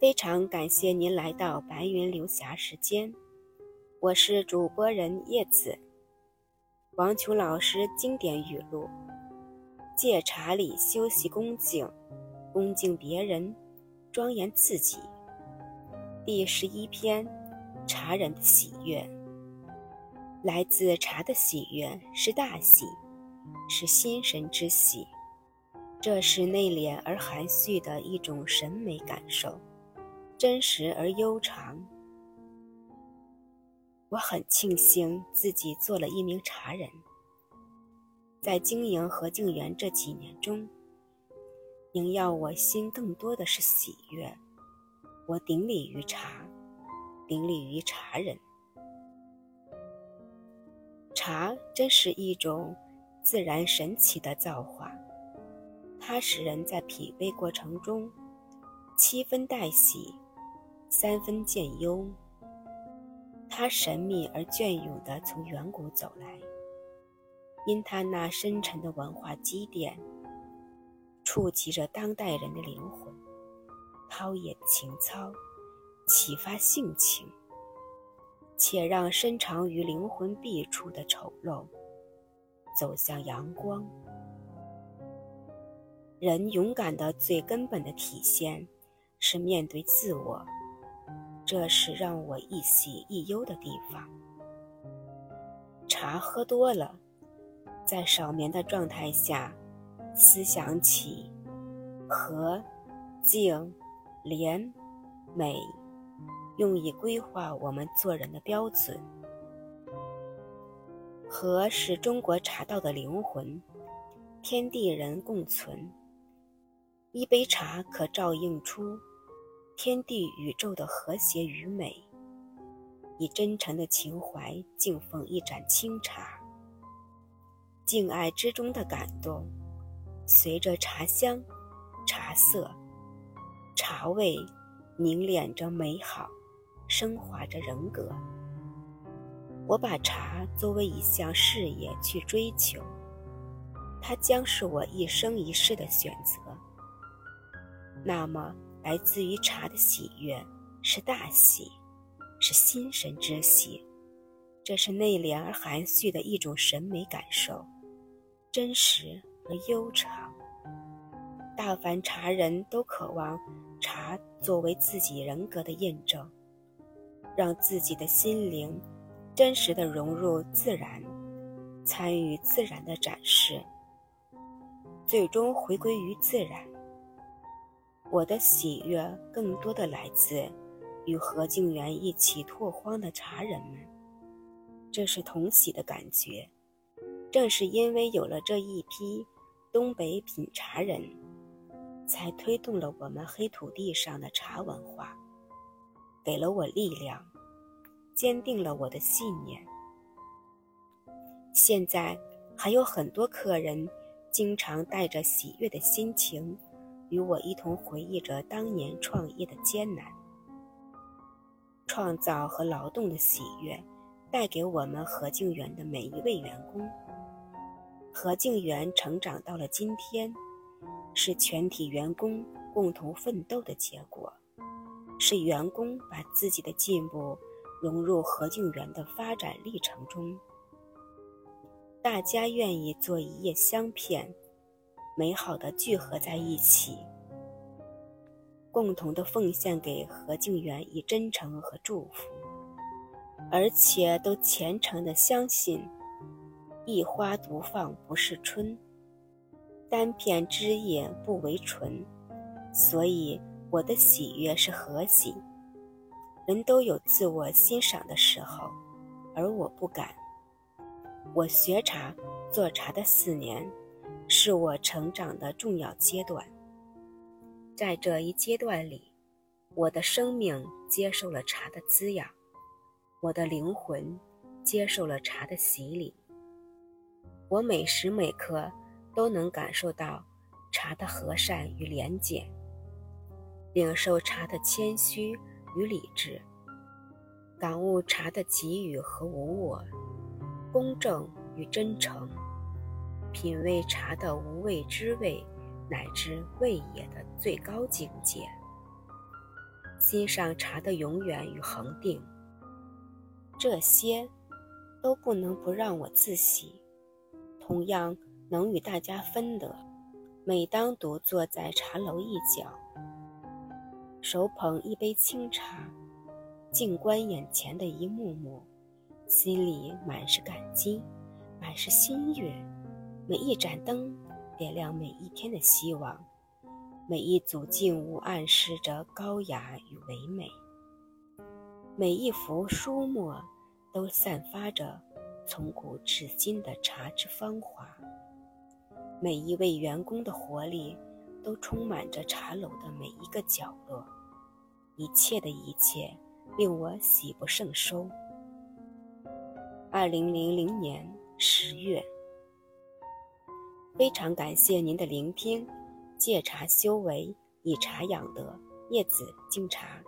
非常感谢您来到白云流霞时间，我是主播人叶子。王琼老师经典语录：戒茶里修习恭敬，恭敬别人，庄严自己。第十一篇：茶人的喜悦。来自茶的喜悦是大喜，是心神之喜，这是内敛而含蓄的一种审美感受。真实而悠长。我很庆幸自己做了一名茶人，在经营和静园这几年中，萦绕我心更多的是喜悦。我顶礼于茶，顶礼于茶人。茶真是一种自然神奇的造化，它使人在品味过程中七分带喜。三分见忧，他神秘而隽永地从远古走来，因他那深沉的文化积淀，触及着当代人的灵魂，陶冶情操，启发性情，且让深藏于灵魂壁处的丑陋走向阳光。人勇敢的最根本的体现，是面对自我。这是让我一喜一忧的地方。茶喝多了，在少眠的状态下，思想起和、静、廉、美，用以规划我们做人的标准。和是中国茶道的灵魂，天地人共存。一杯茶可照映出。天地宇宙的和谐与美，以真诚的情怀敬奉一盏清茶，敬爱之中的感动，随着茶香、茶色、茶味凝练着美好，升华着人格。我把茶作为一项事业去追求，它将是我一生一世的选择。那么。来自于茶的喜悦是大喜，是心神之喜，这是内敛而含蓄的一种审美感受，真实而悠长。大凡茶人都渴望茶作为自己人格的印证，让自己的心灵真实的融入自然，参与自然的展示，最终回归于自然。我的喜悦更多的来自与何静园一起拓荒的茶人们，这是同喜的感觉。正是因为有了这一批东北品茶人，才推动了我们黑土地上的茶文化，给了我力量，坚定了我的信念。现在还有很多客人，经常带着喜悦的心情。与我一同回忆着当年创业的艰难，创造和劳动的喜悦，带给我们何静园的每一位员工。何静园成长到了今天，是全体员工共同奋斗的结果，是员工把自己的进步融入何静园的发展历程中。大家愿意做一叶香片。美好的聚合在一起，共同的奉献给何静园以真诚和祝福，而且都虔诚的相信，一花独放不是春，单片枝叶不为纯，所以我的喜悦是和喜。人都有自我欣赏的时候，而我不敢。我学茶做茶的四年。是我成长的重要阶段。在这一阶段里，我的生命接受了茶的滋养，我的灵魂接受了茶的洗礼。我每时每刻都能感受到茶的和善与廉洁，领受茶的谦虚与理智，感悟茶的给予和无我，公正与真诚。品味茶的无味之味，乃至味也的最高境界。欣赏茶的永远与恒定，这些都不能不让我自喜，同样能与大家分得。每当独坐在茶楼一角，手捧一杯清茶，静观眼前的一幕幕，心里满是感激，满是心悦。每一盏灯点亮每一天的希望，每一组静物暗示着高雅与唯美，每一幅书墨都散发着从古至今的茶之芳华。每一位员工的活力，都充满着茶楼的每一个角落。一切的一切，令我喜不胜收。二零零零年十月，非常感谢您的聆听。戒茶修为，以茶养德。叶子敬茶。